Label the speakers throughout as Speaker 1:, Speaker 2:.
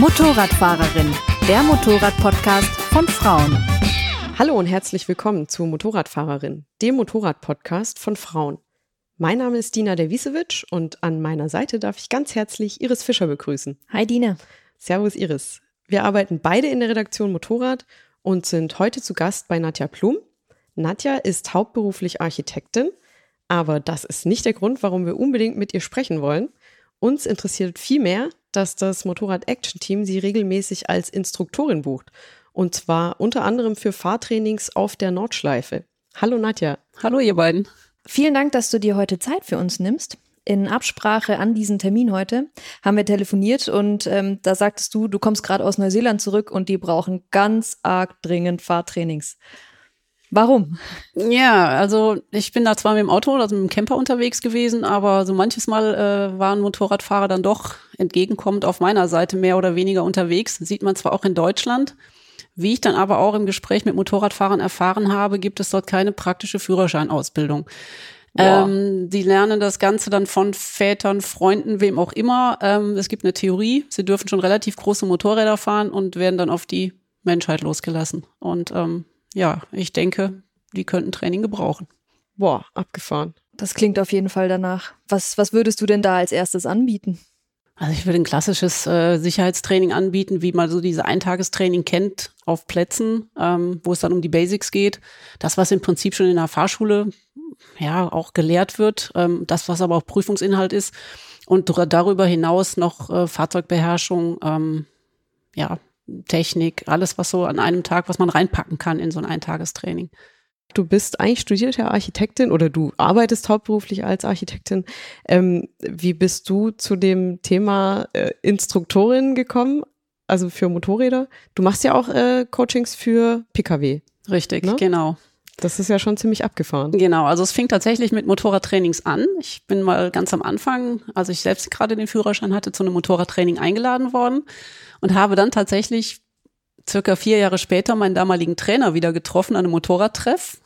Speaker 1: Motorradfahrerin, der Motorrad-Podcast von Frauen.
Speaker 2: Hallo und herzlich willkommen zu Motorradfahrerin, dem Motorrad-Podcast von Frauen. Mein Name ist Dina Derwisewitsch und an meiner Seite darf ich ganz herzlich Iris Fischer begrüßen.
Speaker 3: Hi Dina.
Speaker 2: Servus Iris. Wir arbeiten beide in der Redaktion Motorrad und sind heute zu Gast bei Nadja Plum. Nadja ist hauptberuflich Architektin, aber das ist nicht der Grund, warum wir unbedingt mit ihr sprechen wollen. Uns interessiert vielmehr, dass das Motorrad Action Team sie regelmäßig als Instruktorin bucht. Und zwar unter anderem für Fahrtrainings auf der Nordschleife. Hallo Nadja.
Speaker 4: Hallo ihr beiden.
Speaker 3: Vielen Dank, dass du dir heute Zeit für uns nimmst. In Absprache an diesen Termin heute haben wir telefoniert und ähm, da sagtest du, du kommst gerade aus Neuseeland zurück und die brauchen ganz arg dringend Fahrtrainings. Warum?
Speaker 4: Ja, also ich bin da zwar mit dem Auto, also mit dem Camper unterwegs gewesen, aber so manches Mal äh, waren Motorradfahrer dann doch entgegenkommend auf meiner Seite mehr oder weniger unterwegs. Sieht man zwar auch in Deutschland. Wie ich dann aber auch im Gespräch mit Motorradfahrern erfahren habe, gibt es dort keine praktische Führerscheinausbildung. Ähm, die lernen das Ganze dann von Vätern, Freunden, wem auch immer. Ähm, es gibt eine Theorie, sie dürfen schon relativ große Motorräder fahren und werden dann auf die Menschheit losgelassen. Und ähm, ja, ich denke, die könnten Training gebrauchen.
Speaker 2: Boah, abgefahren.
Speaker 3: Das klingt auf jeden Fall danach. Was, was würdest du denn da als erstes anbieten?
Speaker 4: Also ich würde ein klassisches äh, Sicherheitstraining anbieten, wie man so diese Eintagestraining kennt auf Plätzen, ähm, wo es dann um die Basics geht. Das, was im Prinzip schon in der Fahrschule ja auch gelehrt wird, ähm, das, was aber auch Prüfungsinhalt ist. Und darüber hinaus noch äh, Fahrzeugbeherrschung, ähm, ja, Technik, alles, was so an einem Tag, was man reinpacken kann in so ein Eintagestraining.
Speaker 2: Du bist eigentlich studierte Architektin oder du arbeitest hauptberuflich als Architektin. Ähm, wie bist du zu dem Thema äh, Instruktorin gekommen? Also für Motorräder? Du machst ja auch äh, Coachings für Pkw.
Speaker 4: Richtig, ne? genau.
Speaker 2: Das ist ja schon ziemlich abgefahren.
Speaker 4: Genau, also es fing tatsächlich mit Motorradtrainings an. Ich bin mal ganz am Anfang, als ich selbst gerade den Führerschein hatte, zu einem Motorradtraining eingeladen worden und habe dann tatsächlich circa vier Jahre später meinen damaligen Trainer wieder getroffen an einem Motorradtreff.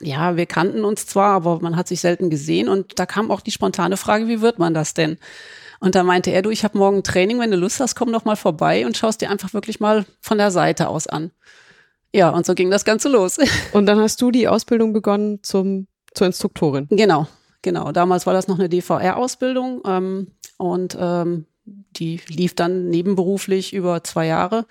Speaker 4: Ja, wir kannten uns zwar, aber man hat sich selten gesehen und da kam auch die spontane Frage, wie wird man das denn? Und da meinte er, du, ich habe morgen Training, wenn du Lust hast, komm doch mal vorbei und schaust dir einfach wirklich mal von der Seite aus an. Ja, und so ging das Ganze los.
Speaker 2: Und dann hast du die Ausbildung begonnen zum, zur Instruktorin.
Speaker 4: Genau, genau. Damals war das noch eine DVR-Ausbildung ähm, und ähm, die lief dann nebenberuflich über zwei Jahre.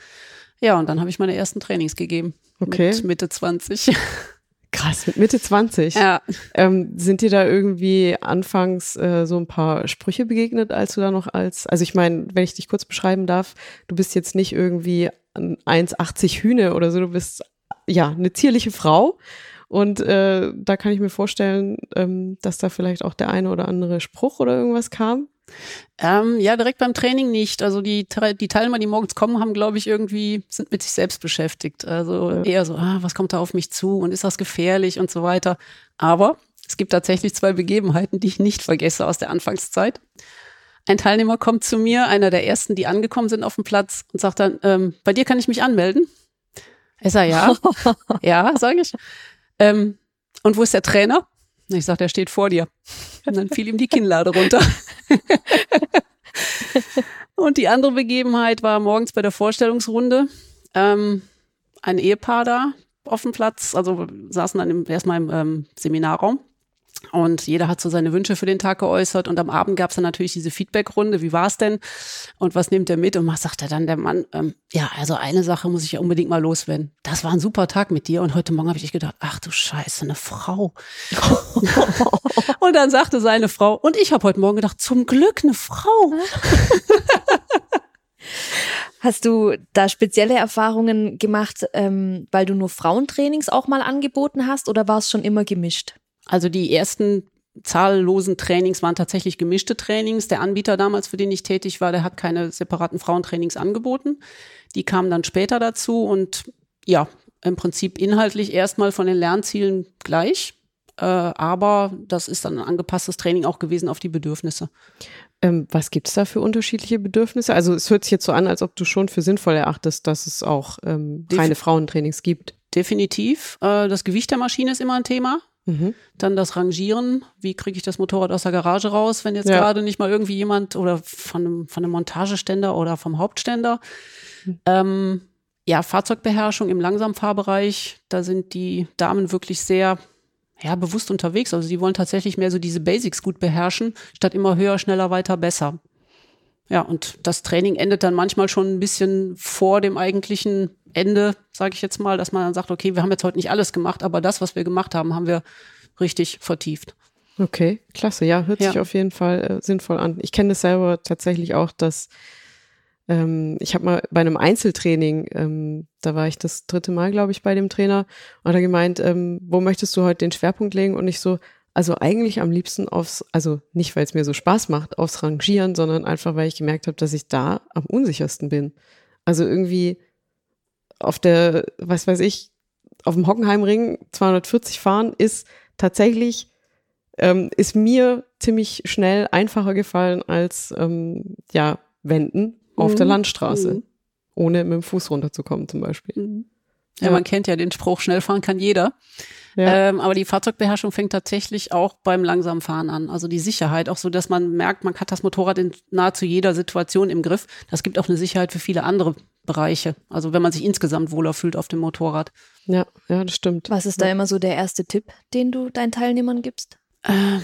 Speaker 4: Ja, und dann habe ich meine ersten Trainings gegeben.
Speaker 2: Okay.
Speaker 4: Mit Mitte 20.
Speaker 2: Krass, mit Mitte 20.
Speaker 4: Ja.
Speaker 2: Ähm, sind dir da irgendwie anfangs äh, so ein paar Sprüche begegnet, als du da noch als, also ich meine, wenn ich dich kurz beschreiben darf, du bist jetzt nicht irgendwie 1,80 Hühne oder so, du bist ja eine zierliche Frau. Und äh, da kann ich mir vorstellen, ähm, dass da vielleicht auch der eine oder andere Spruch oder irgendwas kam.
Speaker 4: Ähm, ja, direkt beim Training nicht. Also die, die Teilnehmer, die morgens kommen, haben, glaube ich, irgendwie, sind mit sich selbst beschäftigt. Also eher so, ah, was kommt da auf mich zu und ist das gefährlich und so weiter. Aber es gibt tatsächlich zwei Begebenheiten, die ich nicht vergesse aus der Anfangszeit. Ein Teilnehmer kommt zu mir, einer der ersten, die angekommen sind auf dem Platz und sagt dann, ähm, bei dir kann ich mich anmelden? Ich sage, ja. ja, sage ich. Ähm, und wo ist der Trainer? Ich sage, der steht vor dir. Und dann fiel ihm die Kinnlade runter. und die andere Begebenheit war morgens bei der Vorstellungsrunde. Ähm, ein Ehepaar da auf dem Platz, also saßen dann im, erstmal im ähm, Seminarraum und jeder hat so seine Wünsche für den Tag geäußert. Und am Abend gab es dann natürlich diese Feedbackrunde. Wie war es denn? Und was nimmt er mit? Und was sagt er dann der Mann? Ähm, ja, also eine Sache muss ich ja unbedingt mal loswerden. Das war ein super Tag mit dir. Und heute Morgen habe ich gedacht, ach du Scheiße, eine Frau. und dann sagte seine Frau, und ich habe heute Morgen gedacht, zum Glück eine Frau.
Speaker 3: Hast du da spezielle Erfahrungen gemacht, ähm, weil du nur Frauentrainings auch mal angeboten hast oder war es schon immer gemischt?
Speaker 4: Also die ersten zahllosen Trainings waren tatsächlich gemischte Trainings. Der Anbieter damals, für den ich tätig war, der hat keine separaten Frauentrainings angeboten. Die kamen dann später dazu und ja, im Prinzip inhaltlich erstmal von den Lernzielen gleich. Äh, aber das ist dann ein angepasstes Training auch gewesen auf die Bedürfnisse.
Speaker 2: Ähm, was gibt's da für unterschiedliche Bedürfnisse? Also es hört sich jetzt so an, als ob du schon für sinnvoll erachtest, dass es auch ähm, reine Frauentrainings gibt.
Speaker 4: Definitiv. Äh, das Gewicht der Maschine ist immer ein Thema.
Speaker 2: Mhm.
Speaker 4: Dann das Rangieren. Wie kriege ich das Motorrad aus der Garage raus, wenn jetzt
Speaker 2: Ja.
Speaker 4: gerade nicht mal irgendwie jemand oder von einem, von einem Montageständer oder vom Hauptständer.
Speaker 2: Mhm.
Speaker 4: Ähm, ja, Fahrzeugbeherrschung im Langsamfahrbereich. Da sind die Damen wirklich sehr ja, bewusst unterwegs. Also sie wollen tatsächlich mehr so diese Basics gut beherrschen, statt immer höher, schneller, weiter, besser. Ja, und das Training endet dann manchmal schon ein bisschen vor dem eigentlichen Ende, sage ich jetzt mal, dass man dann sagt, okay, wir haben jetzt heute nicht alles gemacht, aber das, was wir gemacht haben, haben wir richtig vertieft.
Speaker 2: Okay, klasse. Ja, hört sich
Speaker 4: Ja.
Speaker 2: auf jeden Fall äh, sinnvoll an. Ich kenne das selber tatsächlich auch, dass ähm, ich habe mal bei einem Einzeltraining, ähm, da war ich das dritte Mal, glaube ich, bei dem Trainer und er gemeint, ähm, wo möchtest du heute den Schwerpunkt legen? Und ich so, also eigentlich am liebsten aufs, also nicht, weil es mir so Spaß macht, aufs Rangieren, sondern einfach, weil ich gemerkt habe, dass ich da am unsichersten bin. Also irgendwie auf der, was weiß ich, auf dem Hockenheimring 240 fahren ist tatsächlich ähm, ist mir ziemlich schnell einfacher gefallen als ähm, ja wenden auf der
Speaker 4: Mhm.
Speaker 2: Landstraße,
Speaker 4: Mhm.
Speaker 2: ohne mit dem Fuß runterzukommen zum Beispiel.
Speaker 4: Ja,
Speaker 2: Ja.
Speaker 4: man kennt ja den Spruch, schnell fahren kann jeder.
Speaker 2: Ja.
Speaker 4: Ähm, aber die Fahrzeugbeherrschung fängt tatsächlich auch beim langsamen Fahren an. Also die Sicherheit, auch so, dass man merkt, man hat das Motorrad in nahezu jeder Situation im Griff. Das gibt auch eine Sicherheit für viele andere Bereiche. Also wenn man sich insgesamt wohler fühlt auf dem Motorrad.
Speaker 2: ja, ja, das stimmt.
Speaker 3: Was ist da immer so der erste Tipp, den du deinen Teilnehmern gibst?
Speaker 4: Äh,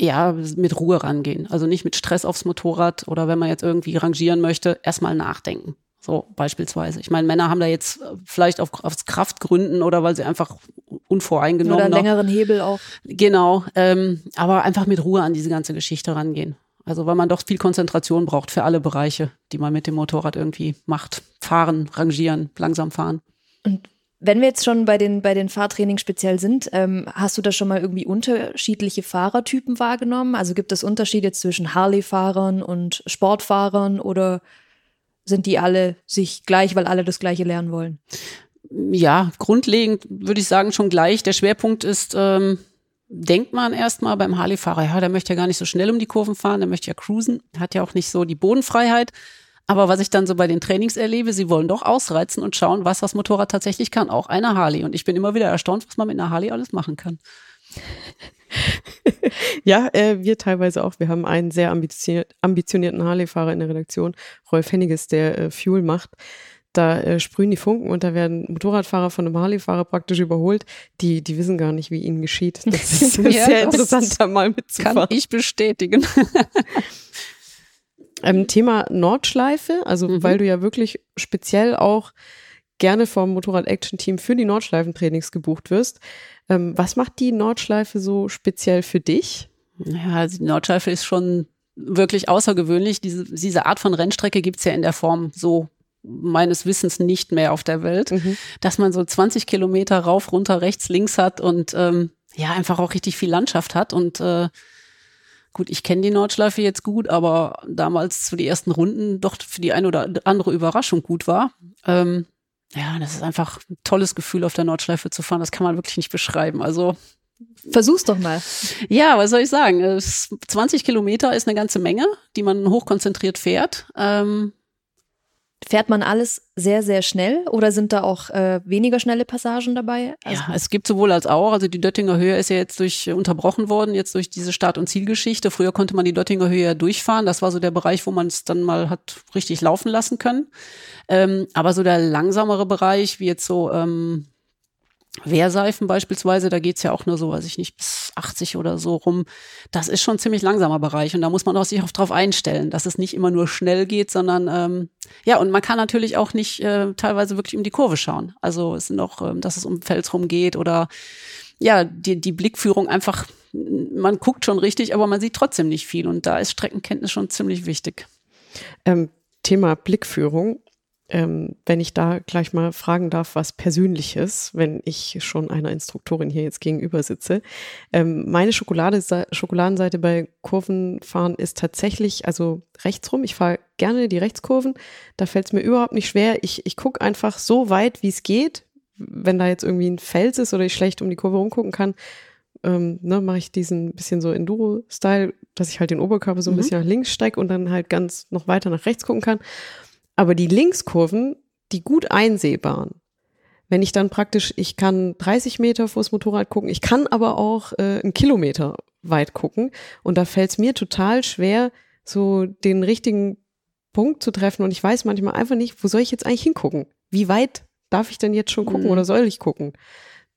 Speaker 4: ja, mit Ruhe rangehen. Also nicht mit Stress aufs Motorrad oder wenn man jetzt irgendwie rangieren möchte, erstmal nachdenken. So beispielsweise. Ich meine, Männer haben da jetzt äh, vielleicht auf, aus Kraftgründen oder weil sie einfach unvoreingenommen
Speaker 3: Oder einen
Speaker 4: noch-
Speaker 3: längeren Hebel auch.
Speaker 4: Genau, ähm, aber einfach mit Ruhe an diese ganze Geschichte rangehen. Also weil man doch viel Konzentration braucht für alle Bereiche, die man mit dem Motorrad irgendwie macht. Fahren, rangieren, langsam fahren.
Speaker 3: Und wenn wir jetzt schon bei den, bei den Fahrtrainings speziell sind, ähm, hast du da schon mal irgendwie unterschiedliche Fahrertypen wahrgenommen? Also gibt es Unterschiede zwischen Harley-Fahrern und Sportfahrern oder sind die alle sich gleich, weil alle das Gleiche lernen wollen?
Speaker 4: Ja, grundlegend würde ich sagen schon gleich. Der Schwerpunkt ist, ähm, denkt man erstmal beim Harley-Fahrer, ja, der möchte ja gar nicht so schnell um die Kurven fahren, der möchte ja cruisen, hat ja auch nicht so die Bodenfreiheit. Aber was ich dann so bei den Trainings erlebe, sie wollen doch ausreizen und schauen, was das Motorrad tatsächlich kann, auch eine Harley. Und ich bin immer wieder erstaunt, was man mit einer Harley alles machen kann.
Speaker 2: Ja, äh, wir teilweise auch. Wir haben einen sehr ambitionier ambitionierten Harley-Fahrer in der Redaktion, Rolf Henniges, der äh, Fuel macht. Da äh, sprühen die Funken und da werden Motorradfahrer von einem Harley-Fahrer praktisch überholt. Die, die wissen gar nicht, wie ihnen geschieht. Das ist
Speaker 4: Ja,
Speaker 2: sehr interessant, da mal
Speaker 4: Kann
Speaker 2: mitzufahren.
Speaker 4: ich bestätigen.
Speaker 2: Ähm, Thema Nordschleife, also
Speaker 4: Mhm.
Speaker 2: weil du ja wirklich speziell auch gerne vom Motorrad-Action-Team für die Nordschleifentrainings gebucht wirst. Ähm, was macht die Nordschleife so speziell für dich?
Speaker 4: Ja, also die Nordschleife ist schon wirklich außergewöhnlich. Diese, diese Art von Rennstrecke gibt's ja in der Form so meines Wissens nicht mehr auf der Welt,
Speaker 2: Mhm.
Speaker 4: dass man so 20 Kilometer rauf, runter, rechts, links hat und ähm, ja, einfach auch richtig viel Landschaft hat. Und äh, gut, ich kenne die Nordschleife jetzt gut, aber damals zu die ersten Runden doch für die eine oder andere Überraschung gut war. Ähm, ja, das ist einfach ein tolles Gefühl, auf der Nordschleife zu fahren. Das kann man wirklich nicht beschreiben. Also
Speaker 3: Versuch's doch mal.
Speaker 4: ja, was soll ich sagen? Es- 20 Kilometer ist eine ganze Menge, die man hochkonzentriert fährt. Ähm,
Speaker 3: Fährt man alles sehr, sehr schnell oder sind da auch äh, weniger schnelle Passagen dabei? Also,
Speaker 4: ja, es gibt sowohl als auch. Also die Döttinger Höhe ist ja jetzt durch äh, unterbrochen worden, jetzt durch diese Start- und Zielgeschichte. Früher konnte man die Döttinger Höhe ja durchfahren. Das war so der Bereich, wo man es dann mal hat richtig laufen lassen können. Ähm, aber so der langsamere Bereich, wie jetzt so ähm, Wehrseifen beispielsweise, da geht's ja auch nur so, weiß ich nicht, bis 80 oder so rum. Das ist schon ein ziemlich langsamer Bereich und da muss man auch sich auch drauf einstellen, dass es nicht immer nur schnell geht, sondern ähm, ja, und man kann natürlich auch nicht äh, teilweise wirklich um die Kurve schauen. Also es sind auch, ähm, dass es um Fels rum geht oder ja, die, die Blickführung einfach, man guckt schon richtig, aber man sieht trotzdem nicht viel und da ist Streckenkenntnis schon ziemlich wichtig.
Speaker 2: Ähm, Thema Blickführung. Ähm, wenn ich da gleich mal fragen darf, was Persönliches, wenn ich schon einer Instruktorin hier jetzt gegenüber sitze. Ähm, meine Schokolade, Schokoladenseite bei Kurvenfahren ist tatsächlich, also rechtsrum. Ich fahre gerne die Rechtskurven. Da fällt es mir überhaupt nicht schwer. Ich, ich gucke einfach so weit, wie es geht. Wenn da jetzt irgendwie ein Fels ist oder ich schlecht um die Kurve rumgucken kann, ähm, ne, mache ich diesen bisschen so Enduro-Style, dass ich halt den Oberkörper so ein
Speaker 4: Mhm.
Speaker 2: bisschen nach links strecke und dann halt ganz noch weiter nach rechts gucken kann. Aber die Linkskurven, die gut einsehbaren, wenn ich dann praktisch, ich kann 30 Meter vors Motorrad gucken, ich kann aber auch äh, einen Kilometer weit gucken. Und da fällt es mir total schwer, so den richtigen Punkt zu treffen. Und ich weiß manchmal einfach nicht, wo soll ich jetzt eigentlich hingucken? Wie weit darf ich denn jetzt schon gucken mhm. oder soll ich gucken?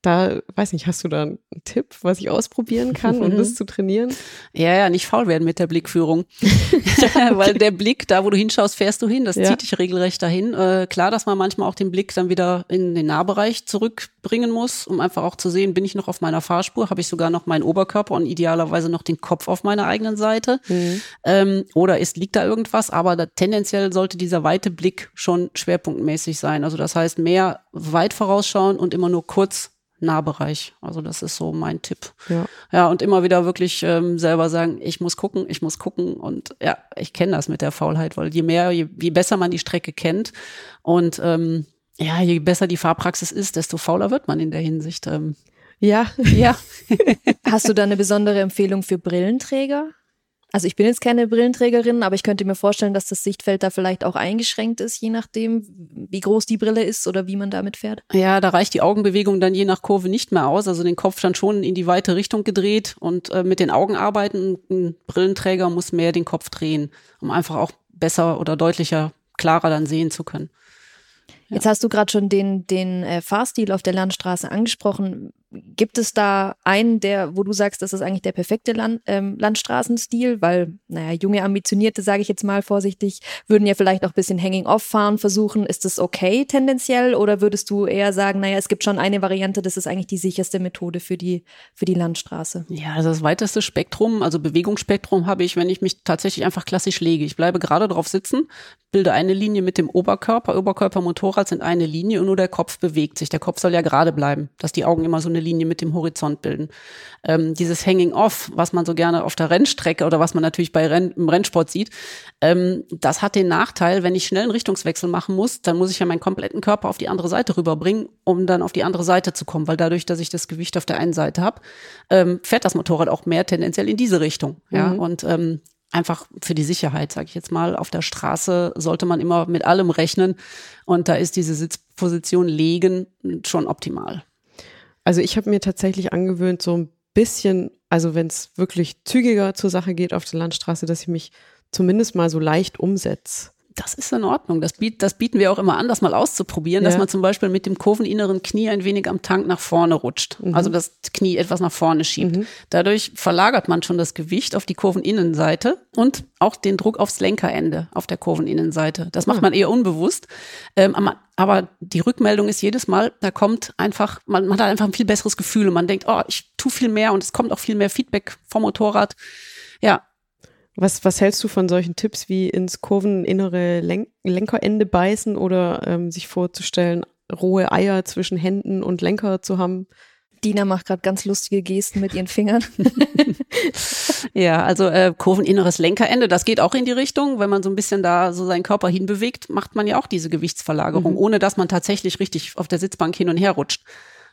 Speaker 2: Da, weiß nicht, hast du da einen Tipp, was ich ausprobieren kann, um das zu trainieren?
Speaker 4: Ja, ja, nicht faul werden mit der Blickführung. Weil der Blick, da wo du hinschaust, fährst du hin. Das ja. zieht dich regelrecht dahin. Äh, klar, dass man manchmal auch den Blick dann wieder in den Nahbereich zurückbringen muss, um einfach auch zu sehen, bin ich noch auf meiner Fahrspur, habe ich sogar noch meinen Oberkörper und idealerweise noch den Kopf auf meiner eigenen Seite. Mhm. Ähm, oder ist, liegt da irgendwas? Aber da, tendenziell sollte dieser weite Blick schon schwerpunktmäßig sein. Also das heißt, mehr weit vorausschauen und immer nur kurz Nahbereich. Also das ist so mein Tipp. Ja, ja und immer wieder wirklich ähm, selber sagen, ich muss gucken, ich muss gucken. Und ja, ich kenne das mit der Faulheit, weil je mehr, je, je besser man die Strecke kennt und ähm, ja, je besser die Fahrpraxis ist, desto fauler wird man in der Hinsicht. Ähm.
Speaker 2: Ja.
Speaker 3: Ja. Hast du da eine besondere Empfehlung für Brillenträger? Also ich bin jetzt keine Brillenträgerin, aber ich könnte mir vorstellen, dass das Sichtfeld da vielleicht auch eingeschränkt ist, je nachdem, wie groß die Brille ist oder wie man damit fährt.
Speaker 4: Ja, da reicht die Augenbewegung dann je nach Kurve nicht mehr aus. Also den Kopf dann schon in die weite Richtung gedreht und äh, mit den Augen arbeiten. Ein Brillenträger muss mehr den Kopf drehen, um einfach auch besser oder deutlicher, klarer dann sehen zu können.
Speaker 3: Ja. Jetzt hast du gerade schon den, den äh, Fahrstil auf der Landstraße angesprochen. Gibt es da einen, der, wo du sagst, das ist eigentlich der perfekte Land, ähm, Landstraßenstil? Weil, naja, junge Ambitionierte, sage ich jetzt mal vorsichtig, würden ja vielleicht auch ein bisschen Hanging-Off fahren versuchen. Ist das okay tendenziell? Oder würdest du eher sagen, naja, es gibt schon eine Variante, das ist eigentlich die sicherste Methode für die, für die Landstraße?
Speaker 4: Ja, also das weiteste Spektrum, also Bewegungsspektrum habe ich, wenn ich mich tatsächlich einfach klassisch lege. Ich bleibe gerade drauf sitzen, bilde eine Linie mit dem Oberkörper. Oberkörper, Motorrad sind eine Linie und nur der Kopf bewegt sich. Der Kopf soll ja gerade bleiben, dass die Augen immer so eine Linie mit dem Horizont bilden. Ähm, dieses Hanging Off, was man so gerne auf der Rennstrecke oder was man natürlich bei Renn, im Rennsport sieht, ähm, das hat den Nachteil, wenn ich schnell einen Richtungswechsel machen muss, dann muss ich ja meinen kompletten Körper auf die andere Seite rüberbringen, um dann auf die andere Seite zu kommen, weil dadurch, dass ich das Gewicht auf der einen Seite habe, ähm, fährt das Motorrad auch mehr tendenziell in diese Richtung. Ja, mhm. und ähm, einfach für die Sicherheit, sage ich jetzt mal. Auf der Straße sollte man immer mit allem rechnen und da ist diese Sitzposition legen schon optimal.
Speaker 2: Also ich habe mir tatsächlich angewöhnt, so ein bisschen, also wenn es wirklich zügiger zur Sache geht auf der Landstraße, dass ich mich zumindest mal so leicht umsetze
Speaker 4: das ist in Ordnung. Das, biet, das bieten wir auch immer an, das mal auszuprobieren, ja. dass man zum Beispiel mit dem kurveninneren Knie ein wenig am Tank nach vorne rutscht. Mhm. Also das Knie etwas nach vorne schiebt. Mhm. Dadurch verlagert man schon das Gewicht auf die Kurveninnenseite und auch den Druck aufs Lenkerende auf der Kurveninnenseite. Das macht ah. man eher unbewusst. Ähm, aber die Rückmeldung ist jedes Mal, da kommt einfach, man, man hat einfach ein viel besseres Gefühl und man denkt, oh, ich tu viel mehr und es kommt auch viel mehr Feedback vom Motorrad. Ja,
Speaker 2: was, was hältst du von solchen Tipps wie ins kurveninnere Len Lenkerende beißen oder ähm, sich vorzustellen, rohe Eier zwischen Händen und Lenker zu haben?
Speaker 3: Dina macht gerade ganz lustige Gesten mit ihren Fingern.
Speaker 4: ja, also äh, kurveninneres Lenkerende, das geht auch in die Richtung. Wenn man so ein bisschen da so seinen Körper hinbewegt, macht man ja auch diese Gewichtsverlagerung, mhm. ohne dass man tatsächlich richtig auf der Sitzbank hin und her rutscht.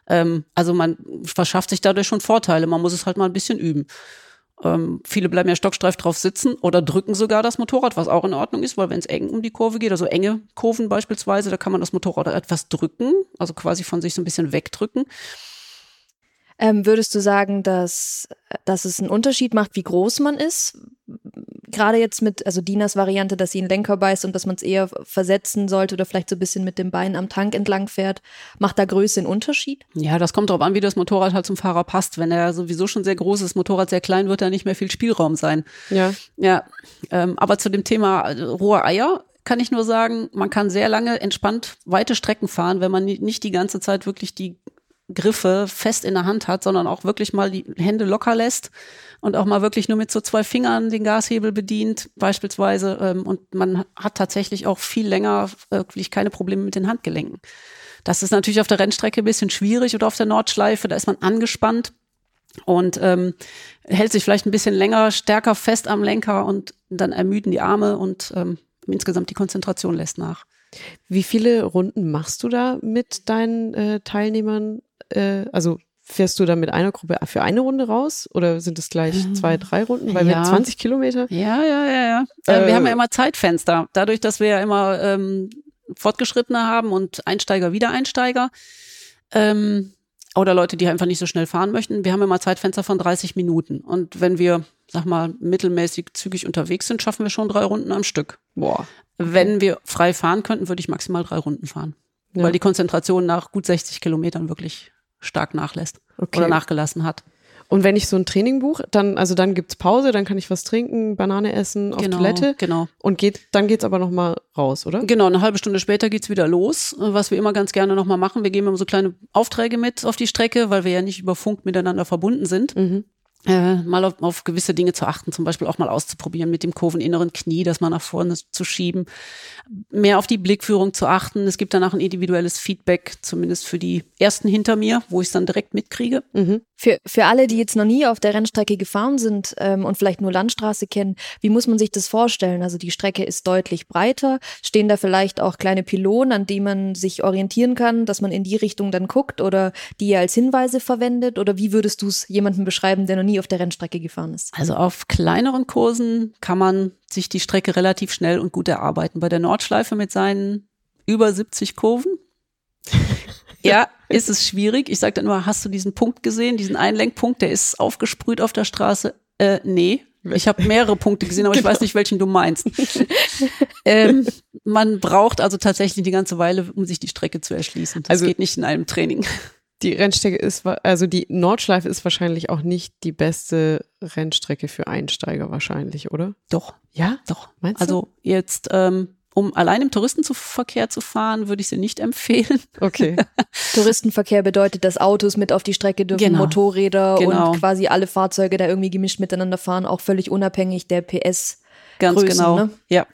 Speaker 4: Ähm, also man verschafft sich dadurch schon Vorteile. Man muss es halt mal ein bisschen üben. Ähm, viele bleiben ja stockstreif drauf sitzen oder drücken sogar das Motorrad, was auch in Ordnung ist, weil wenn es eng um die Kurve geht, also enge Kurven beispielsweise, da kann man das Motorrad etwas drücken, also quasi von sich so ein bisschen wegdrücken.
Speaker 3: Ähm, würdest du sagen, dass, dass es einen Unterschied macht, wie groß man ist? Gerade jetzt mit, also Dinas Variante, dass sie einen Lenker beißt und dass man es eher versetzen sollte oder vielleicht so ein bisschen mit dem Bein am Tank entlang fährt. Macht da Größe einen Unterschied?
Speaker 4: Ja, das kommt darauf an, wie das Motorrad halt zum Fahrer passt. Wenn er sowieso schon sehr groß ist, Motorrad sehr klein, wird da nicht mehr viel Spielraum sein.
Speaker 2: Ja.
Speaker 4: Ja. Ähm, aber zu dem Thema äh, rohe Eier, kann ich nur sagen, man kann sehr lange entspannt weite Strecken fahren, wenn man nicht die ganze Zeit wirklich die Griffe fest in der Hand hat, sondern auch wirklich mal die Hände locker lässt und auch mal wirklich nur mit so zwei Fingern den Gashebel bedient, beispielsweise. Ähm, und man hat tatsächlich auch viel länger wirklich keine Probleme mit den Handgelenken. Das ist natürlich auf der Rennstrecke ein bisschen schwierig oder auf der Nordschleife, da ist man angespannt und ähm, hält sich vielleicht ein bisschen länger, stärker fest am Lenker und dann ermüden die Arme und ähm, insgesamt die Konzentration lässt nach.
Speaker 2: Wie viele Runden machst du da mit deinen äh, Teilnehmern äh, also fährst du dann mit einer Gruppe für eine Runde raus oder sind es gleich ähm, zwei, drei Runden? Weil ja. wir 20 Kilometer.
Speaker 4: Ja, ja, ja, ja. Äh, wir haben ja immer Zeitfenster. Dadurch, dass wir ja immer ähm, Fortgeschrittene haben und Einsteiger, Wiedereinsteiger, Ähm, oder Leute, die einfach nicht so schnell fahren möchten. Wir haben immer Zeitfenster von 30 Minuten. Und wenn wir, sag mal, mittelmäßig zügig unterwegs sind, schaffen wir schon drei Runden am Stück.
Speaker 2: Boah.
Speaker 4: Wenn wir frei fahren könnten, würde ich maximal drei Runden fahren.
Speaker 2: Ja.
Speaker 4: Weil die Konzentration nach gut 60 Kilometern wirklich stark nachlässt
Speaker 2: Okay.
Speaker 4: oder nachgelassen hat.
Speaker 2: Und wenn ich so ein Training buche, dann, also dann gibt's Pause, dann kann ich was trinken, Banane essen, auf
Speaker 4: genau,
Speaker 2: Toilette
Speaker 4: Genau.
Speaker 2: und geht, dann geht's aber nochmal raus, oder?
Speaker 4: Genau, eine halbe Stunde später geht's wieder los. Was wir immer ganz gerne nochmal machen, wir geben immer so kleine Aufträge mit auf die Strecke, weil wir ja nicht über Funk miteinander verbunden sind.
Speaker 2: Mhm.
Speaker 4: Äh, mal auf, auf gewisse Dinge zu achten, zum Beispiel auch mal auszuprobieren mit dem kurveninneren Knie, das mal nach vorne zu schieben, mehr auf die Blickführung zu achten. Es gibt danach ein individuelles Feedback, zumindest für die ersten hinter mir, wo ich es dann direkt mitkriege.
Speaker 2: Mhm.
Speaker 3: Für, für alle, die jetzt noch nie auf der Rennstrecke gefahren sind ähm, und vielleicht nur Landstraße kennen, wie muss man sich das vorstellen? Also die Strecke ist deutlich breiter. Stehen da vielleicht auch kleine Pylonen, an die man sich orientieren kann, dass man in die Richtung dann guckt oder die ihr als Hinweise verwendet? Oder wie würdest du es jemandem beschreiben, der noch nie auf der Rennstrecke gefahren ist?
Speaker 4: Also auf kleineren Kursen kann man sich die Strecke relativ schnell und gut erarbeiten. Bei der Nordschleife mit seinen über 70 Kurven. Ja, ist es schwierig. Ich sage dann nur, hast du diesen Punkt gesehen, diesen Einlenkpunkt, der ist aufgesprüht auf der Straße? Äh, nee. Ich habe mehrere Punkte gesehen, aber ich weiß nicht, welchen du meinst. ähm, man braucht also tatsächlich die ganze Weile, um sich die Strecke zu erschließen. Das
Speaker 2: Also-
Speaker 4: geht nicht in einem Training.
Speaker 2: Die Rennstrecke ist, also die Nordschleife ist wahrscheinlich auch nicht die beste Rennstrecke für Einsteiger wahrscheinlich, oder?
Speaker 4: Doch,
Speaker 2: Ja?
Speaker 4: doch.
Speaker 2: Meinst du?
Speaker 4: Also jetzt, ähm, um allein im Touristenverkehr zu fahren, würde ich sie nicht empfehlen.
Speaker 2: Okay.
Speaker 3: Touristenverkehr bedeutet, dass Autos mit auf die Strecke dürfen,
Speaker 4: Genau.
Speaker 3: Motorräder
Speaker 4: Genau.
Speaker 3: und quasi alle Fahrzeuge da irgendwie gemischt miteinander fahren, auch völlig unabhängig der PS.
Speaker 4: Ganz
Speaker 3: Größen,
Speaker 4: genau.
Speaker 3: ne?
Speaker 4: Ja.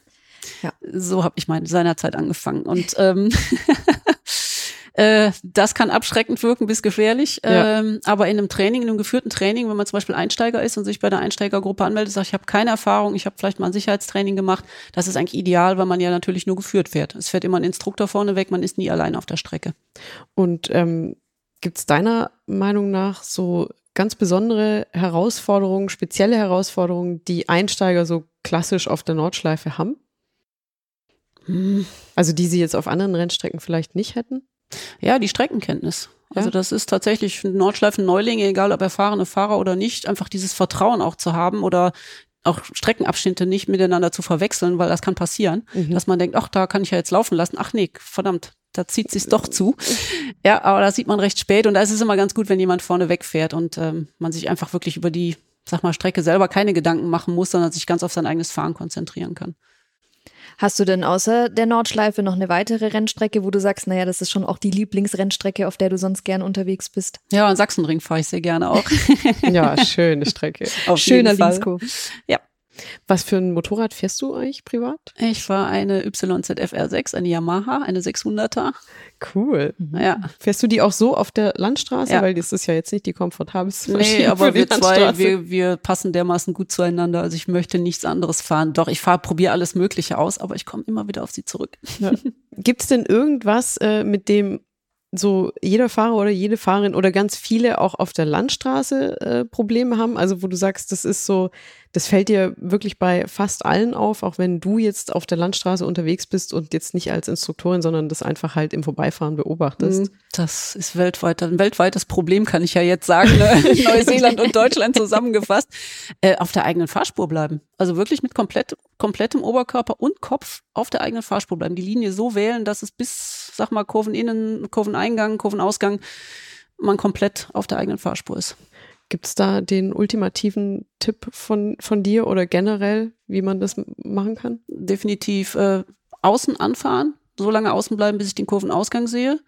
Speaker 3: Ja.
Speaker 4: So habe ich meine seinerzeit angefangen. Und ähm, äh, das kann abschreckend wirken bis gefährlich.
Speaker 2: Ja.
Speaker 4: Ähm, aber in einem Training, in einem geführten Training, wenn man zum Beispiel Einsteiger ist und sich bei der Einsteigergruppe anmeldet, sagt, ich habe keine Erfahrung, ich habe vielleicht mal ein Sicherheitstraining gemacht, das ist eigentlich ideal, weil man ja natürlich nur geführt fährt. Es fährt immer ein Instruktor vorne weg, man ist nie allein auf der Strecke.
Speaker 2: Und ähm, gibt es deiner Meinung nach so ganz besondere Herausforderungen, spezielle Herausforderungen, die Einsteiger so klassisch auf der Nordschleife haben? Also die sie jetzt auf anderen Rennstrecken vielleicht nicht hätten?
Speaker 4: Ja, die Streckenkenntnis. Also das ist tatsächlich für Nordschleifen-Neulinge, egal ob erfahrene Fahrer oder nicht, einfach dieses Vertrauen auch zu haben oder auch Streckenabschnitte nicht miteinander zu verwechseln, weil das kann passieren,
Speaker 2: Mhm.
Speaker 4: dass man denkt, ach, da kann ich ja jetzt laufen lassen. Ach nee, verdammt, da zieht sich's doch zu. Ja, aber das sieht man recht spät und da ist es immer ganz gut, wenn jemand vorne wegfährt und ähm, man sich einfach wirklich über die, sag mal, Strecke selber keine Gedanken machen muss, sondern sich ganz auf sein eigenes Fahren konzentrieren kann.
Speaker 3: Hast du denn außer der Nordschleife noch eine weitere Rennstrecke, wo du sagst, naja, das ist schon auch die Lieblingsrennstrecke, auf der du sonst gern unterwegs bist?
Speaker 4: Ja, und Sachsenring fahre ich sehr gerne auch.
Speaker 2: Ja, schöne Strecke.
Speaker 4: Auf
Speaker 3: Schöner
Speaker 4: jeden Fall.
Speaker 2: Was für ein Motorrad fährst du eigentlich privat?
Speaker 4: Ich fahre eine YZF-R6, eine Yamaha, eine 600er.
Speaker 2: Cool.
Speaker 4: Ja,
Speaker 2: Fährst du die auch so auf der Landstraße?
Speaker 4: Ja.
Speaker 2: Weil das ist ja jetzt nicht die komfortabelste
Speaker 4: nee,
Speaker 2: Maschine
Speaker 4: aber
Speaker 2: für die
Speaker 4: wir zwei, wir, wir passen dermaßen gut zueinander. Also ich möchte nichts anderes fahren. Doch, ich fahre, probiere alles Mögliche aus, aber ich komme immer wieder auf sie zurück.
Speaker 2: Gibt es denn irgendwas, äh, mit dem so jeder Fahrer oder jede Fahrerin oder ganz viele auch auf der Landstraße äh, Probleme haben? Also wo du sagst, das ist so, das fällt dir wirklich bei fast allen auf, auch wenn du jetzt auf der Landstraße unterwegs bist und jetzt nicht als Instruktorin, sondern das einfach halt im Vorbeifahren beobachtest.
Speaker 4: Das ist weltweit, ein weltweites Problem, kann ich ja jetzt sagen. Ne? Neuseeland und Deutschland zusammengefasst. Äh, auf der eigenen Fahrspur bleiben. Also wirklich mit komplett, komplettem Oberkörper und Kopf auf der eigenen Fahrspur bleiben. Die Linie so wählen, dass es bis, sag mal, Kurveninnen, Kurveneingang, Kurvenausgang man komplett auf der eigenen Fahrspur ist.
Speaker 2: Gibt es da den ultimativen Tipp von, von dir oder generell, wie man das machen kann?
Speaker 4: definitiv äh, außen anfahren, so lange außen bleiben, bis ich den Kurvenausgang sehe.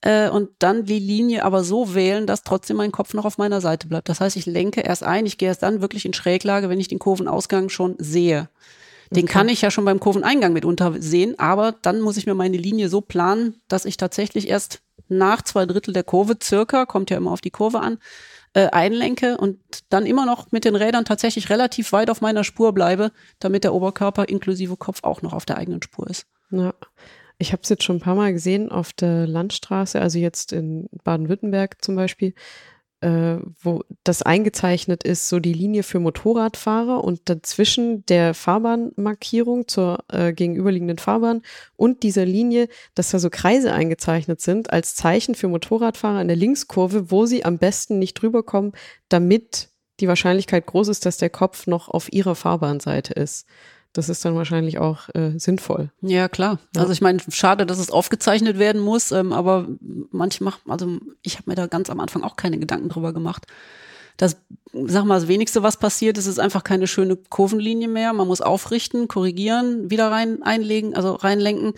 Speaker 4: Äh, und dann die Linie aber so wählen, dass trotzdem mein Kopf noch auf meiner Seite bleibt. Das heißt, ich lenke erst ein, ich gehe erst dann wirklich in Schräglage, wenn ich den Kurvenausgang schon sehe. Den
Speaker 2: Okay.
Speaker 4: kann ich ja schon beim Kurveneingang mitunter sehen, aber dann muss ich mir meine Linie so planen, dass ich tatsächlich erst nach zwei Drittel der Kurve circa, kommt ja immer auf die Kurve an, äh, einlenke und dann immer noch mit den Rädern tatsächlich relativ weit auf meiner Spur bleibe, damit der Oberkörper inklusive Kopf auch noch auf der eigenen Spur ist.
Speaker 2: Ja. Ich habe es jetzt schon ein paar Mal gesehen auf der Landstraße, also jetzt in Baden-Württemberg zum Beispiel. Äh, wo das eingezeichnet ist, so die Linie für Motorradfahrer und dazwischen der Fahrbahnmarkierung zur äh, gegenüberliegenden Fahrbahn und dieser Linie, dass da so Kreise eingezeichnet sind als Zeichen für Motorradfahrer in der Linkskurve, wo sie am besten nicht drüber kommen, damit die Wahrscheinlichkeit groß ist, dass der Kopf noch auf ihrer Fahrbahnseite ist das ist dann wahrscheinlich auch äh, sinnvoll.
Speaker 4: Ja, klar. Ja. Also ich meine, schade, dass es aufgezeichnet werden muss, ähm, aber manche machen, also ich habe mir da ganz am Anfang auch keine Gedanken drüber gemacht. Das, sag mal, das Wenigste, was passiert ist, ist einfach keine schöne Kurvenlinie mehr. Man muss aufrichten, korrigieren, wieder rein einlegen, also reinlenken,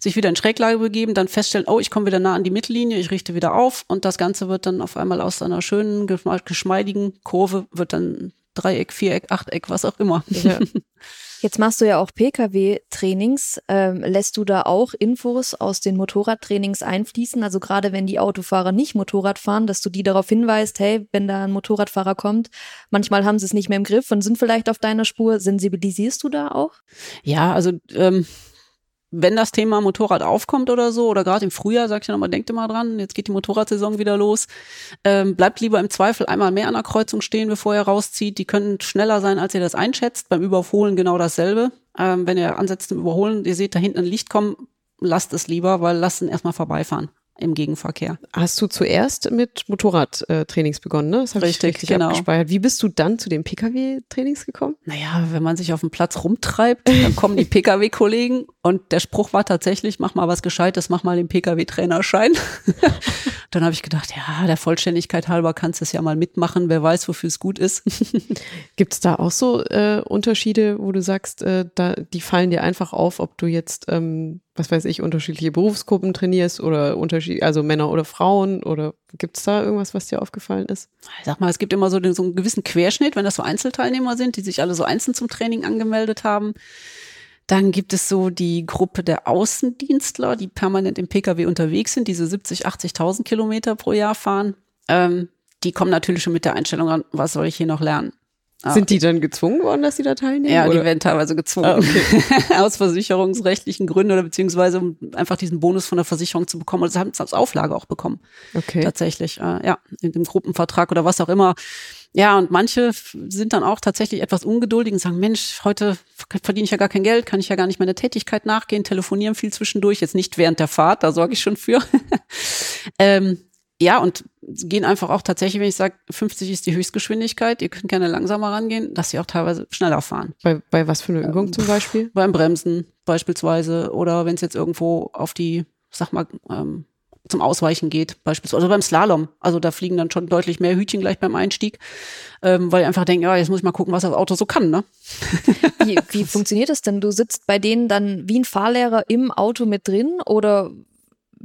Speaker 4: sich wieder in Schräglage begeben, dann feststellen, oh, ich komme wieder nah an die Mittellinie, ich richte wieder auf und das Ganze wird dann auf einmal aus einer schönen, geschmeidigen Kurve, wird dann Dreieck, Viereck, Achteck, was auch immer. Ja.
Speaker 3: Jetzt machst du ja auch Pkw-Trainings. Ähm, lässt du da auch Infos aus den Motorradtrainings einfließen? Also gerade wenn die Autofahrer nicht Motorrad fahren, dass du die darauf hinweist, hey, wenn da ein Motorradfahrer kommt, manchmal haben sie es nicht mehr im Griff und sind vielleicht auf deiner Spur. Sensibilisierst du da auch?
Speaker 4: Ja, also ähm, wenn das Thema Motorrad aufkommt oder so, oder gerade im Frühjahr, sag ich ja nochmal, denkt immer dran, jetzt geht die Motorradsaison wieder los, ähm, bleibt lieber im Zweifel einmal mehr an der Kreuzung stehen, bevor ihr rauszieht. Die können schneller sein, als ihr das einschätzt. Beim Überholen genau dasselbe. Ähm, wenn ihr ansetzt im Überholen, ihr seht da hinten ein Licht kommen, lasst es lieber, weil lasst ihn erstmal vorbeifahren im Gegenverkehr.
Speaker 2: Hast du zuerst mit Motorradtrainings begonnen, ne? Das habe ich richtig genau. abgespeichert. Wie bist du dann zu den Pkw-Trainings gekommen?
Speaker 4: Naja, wenn man sich auf dem Platz rumtreibt, dann kommen die Pkw-Kollegen und der Spruch war tatsächlich, mach mal was Gescheites, mach mal den Pkw-Trainerschein. dann habe ich gedacht, ja, der Vollständigkeit halber kannst du es ja mal mitmachen, wer weiß, wofür es gut ist.
Speaker 2: Gibt es da auch so äh, Unterschiede, wo du sagst, äh, da, die fallen dir einfach auf, ob du jetzt ähm, was weiß ich, unterschiedliche Berufsgruppen trainierst oder unterschied also Männer oder Frauen oder gibt es da irgendwas, was dir aufgefallen ist?
Speaker 4: Sag mal, es gibt immer so, den, so einen gewissen Querschnitt, wenn das so Einzelteilnehmer sind, die sich alle so einzeln zum Training angemeldet haben. Dann gibt es so die Gruppe der Außendienstler, die permanent im Pkw unterwegs sind, diese 70, 80.000 Kilometer pro Jahr fahren. Ähm, die kommen natürlich schon mit der Einstellung an, was soll ich hier noch lernen?
Speaker 2: Ah, Sind die dann gezwungen worden, dass sie da teilnehmen?
Speaker 4: Ja, oder? die werden teilweise gezwungen. Ah, okay. Aus versicherungsrechtlichen Gründen oder beziehungsweise um einfach diesen Bonus von der Versicherung zu bekommen. Also haben es als Auflage auch bekommen. Okay. Tatsächlich. Äh, ja, in dem Gruppenvertrag oder was auch immer. Ja, und manche sind dann auch tatsächlich etwas ungeduldig und sagen, Mensch, heute verdiene ich ja gar kein Geld, kann ich ja gar nicht meiner Tätigkeit nachgehen, telefonieren viel zwischendurch, jetzt nicht während der Fahrt, da sorge ich schon für. ähm, ja, und gehen einfach auch tatsächlich, wenn ich sage, 50 ist die Höchstgeschwindigkeit, ihr könnt gerne langsamer rangehen, dass sie auch teilweise schneller fahren.
Speaker 2: Bei, bei was für eine Übung ähm, zum Beispiel?
Speaker 4: Beim Bremsen beispielsweise oder wenn es jetzt irgendwo auf die, sag mal, ähm, zum Ausweichen geht, beispielsweise. Oder beim Slalom. Also da fliegen dann schon deutlich mehr Hütchen gleich beim Einstieg, ähm, weil ich einfach denke, ja, jetzt muss ich mal gucken, was das Auto so kann, ne?
Speaker 3: Wie, wie funktioniert das denn? Du sitzt bei denen dann wie ein Fahrlehrer im Auto mit drin oder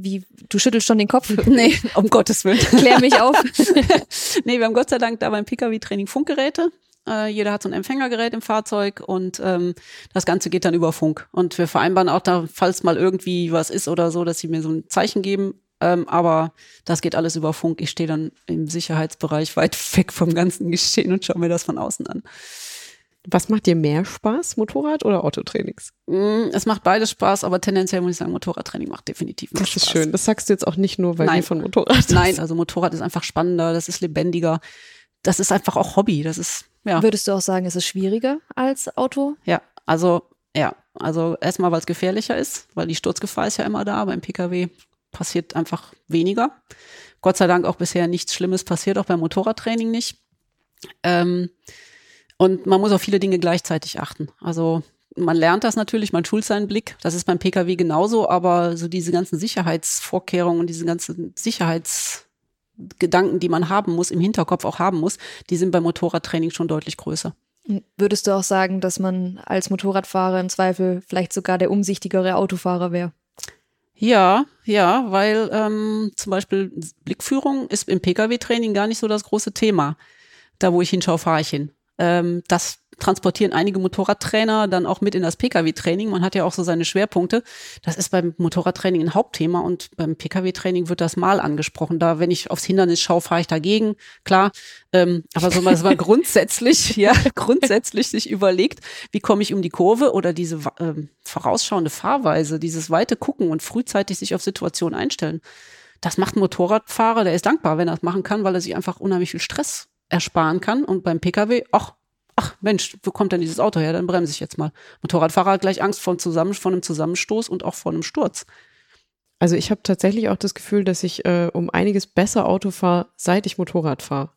Speaker 3: wie, du schüttelst schon den Kopf?
Speaker 4: Nee, um Gottes Willen.
Speaker 3: Klär mich auf.
Speaker 4: nee, wir haben Gott sei Dank da beim Pkw-Training Funkgeräte. Äh, jeder hat so ein Empfängergerät im Fahrzeug und ähm, das Ganze geht dann über Funk. Und wir vereinbaren auch da, falls mal irgendwie was ist oder so, dass sie mir so ein Zeichen geben. Ähm, aber das geht alles über Funk. Ich stehe dann im Sicherheitsbereich weit weg vom ganzen Geschehen und schaue mir das von außen an.
Speaker 2: Was macht dir mehr Spaß, Motorrad oder Autotrainings?
Speaker 4: Mm, es macht beides Spaß, aber tendenziell muss ich sagen, Motorradtraining macht definitiv mehr
Speaker 2: das
Speaker 4: Spaß.
Speaker 2: Das ist schön. Das sagst du jetzt auch nicht nur, weil Nein. wir von Motorrad
Speaker 4: Nein, also Motorrad ist einfach spannender, das ist lebendiger. Das ist einfach auch Hobby. Das ist, ja.
Speaker 3: Würdest du auch sagen, es ist schwieriger als Auto?
Speaker 4: Ja, also, ja. Also erstmal, weil es gefährlicher ist, weil die Sturzgefahr ist ja immer da. Beim Pkw passiert einfach weniger. Gott sei Dank auch bisher nichts Schlimmes passiert, auch beim Motorradtraining nicht. Ähm, und man muss auf viele Dinge gleichzeitig achten. Also man lernt das natürlich, man schult seinen Blick. Das ist beim Pkw genauso, aber so diese ganzen Sicherheitsvorkehrungen und diese ganzen Sicherheitsgedanken, die man haben muss, im Hinterkopf auch haben muss, die sind beim Motorradtraining schon deutlich größer.
Speaker 3: Würdest du auch sagen, dass man als Motorradfahrer im Zweifel vielleicht sogar der umsichtigere Autofahrer wäre?
Speaker 4: Ja, ja, weil ähm, zum Beispiel Blickführung ist im Pkw-Training gar nicht so das große Thema. Da, wo ich hinschaue, fahre ich hin. Ähm, das transportieren einige Motorradtrainer dann auch mit in das Pkw-Training. Man hat ja auch so seine Schwerpunkte. Das ist beim Motorradtraining ein Hauptthema und beim Pkw-Training wird das mal angesprochen. Da, wenn ich aufs Hindernis schaue, fahre ich dagegen, klar. Ähm, aber so mal, dass man grundsätzlich, ja, grundsätzlich sich überlegt, wie komme ich um die Kurve oder diese ähm, vorausschauende Fahrweise, dieses weite Gucken und frühzeitig sich auf Situationen einstellen das macht ein Motorradfahrer, der ist dankbar, wenn er das machen kann, weil er sich einfach unheimlich viel Stress ersparen kann. Und beim Pkw, ach, ach Mensch, wo kommt denn dieses Auto her? Dann bremse ich jetzt mal. Motorradfahrer hat gleich Angst vor, Zusammen vor einem Zusammenstoß und auch vor einem Sturz.
Speaker 2: Also ich habe tatsächlich auch das Gefühl, dass ich äh, um einiges besser Auto fahre, seit ich Motorrad fahre.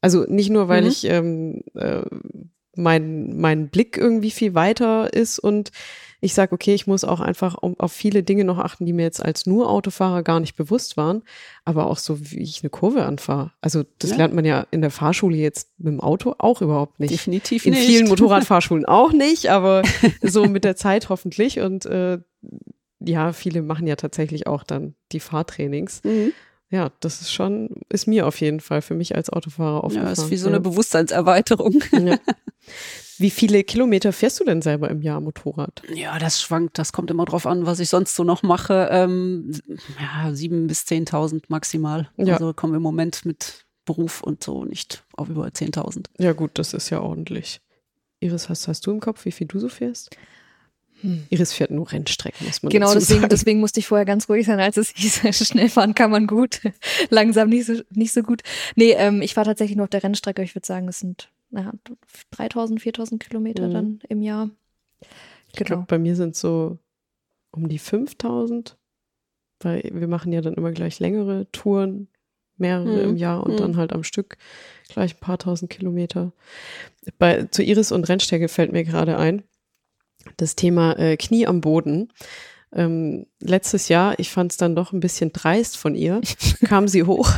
Speaker 2: Also nicht nur, weil mhm. ich ähm, äh, mein, mein Blick irgendwie viel weiter ist und ich sage, okay, ich muss auch einfach auf viele Dinge noch achten, die mir jetzt als nur Autofahrer gar nicht bewusst waren, aber auch so, wie ich eine Kurve anfahre. Also das ja. lernt man ja in der Fahrschule jetzt mit dem Auto auch überhaupt nicht.
Speaker 4: Definitiv
Speaker 2: in
Speaker 4: nicht.
Speaker 2: In vielen Motorradfahrschulen auch nicht, aber so mit der Zeit hoffentlich und äh, ja, viele machen ja tatsächlich auch dann die Fahrtrainings. Mhm. Ja, das ist schon, ist mir auf jeden Fall für mich als Autofahrer aufgefallen.
Speaker 4: Ja, ist wie so eine ja. Bewusstseinserweiterung. Ja.
Speaker 2: Wie viele Kilometer fährst du denn selber im Jahr Motorrad?
Speaker 4: Ja, das schwankt. Das kommt immer drauf an, was ich sonst so noch mache. Ähm, ja, sieben bis zehntausend maximal. Ja. Also kommen wir im Moment mit Beruf und so nicht auf über zehntausend.
Speaker 2: Ja, gut, das ist ja ordentlich. Iris, hast, hast du im Kopf, wie viel du so fährst? Hm. Iris fährt nur Rennstrecken, muss man
Speaker 3: Genau,
Speaker 2: deswegen,
Speaker 3: sagen. deswegen musste ich vorher ganz ruhig sein, als es hieß, schnell fahren kann man gut, langsam nicht so, nicht so gut. Nee, ähm, ich fahre tatsächlich nur auf der Rennstrecke. Ich würde sagen, es sind naja, 3000, 4000 Kilometer mhm. dann im Jahr.
Speaker 2: Ich genau. glaube, bei mir sind so um die 5000, weil wir machen ja dann immer gleich längere Touren, mehrere mhm. im Jahr und mhm. dann halt am Stück gleich ein paar tausend Kilometer. Bei, zu Iris und Rennstrecke fällt mir gerade ein, das Thema äh, Knie am Boden. Ähm, letztes Jahr, ich fand es dann doch ein bisschen dreist von ihr, kam sie hoch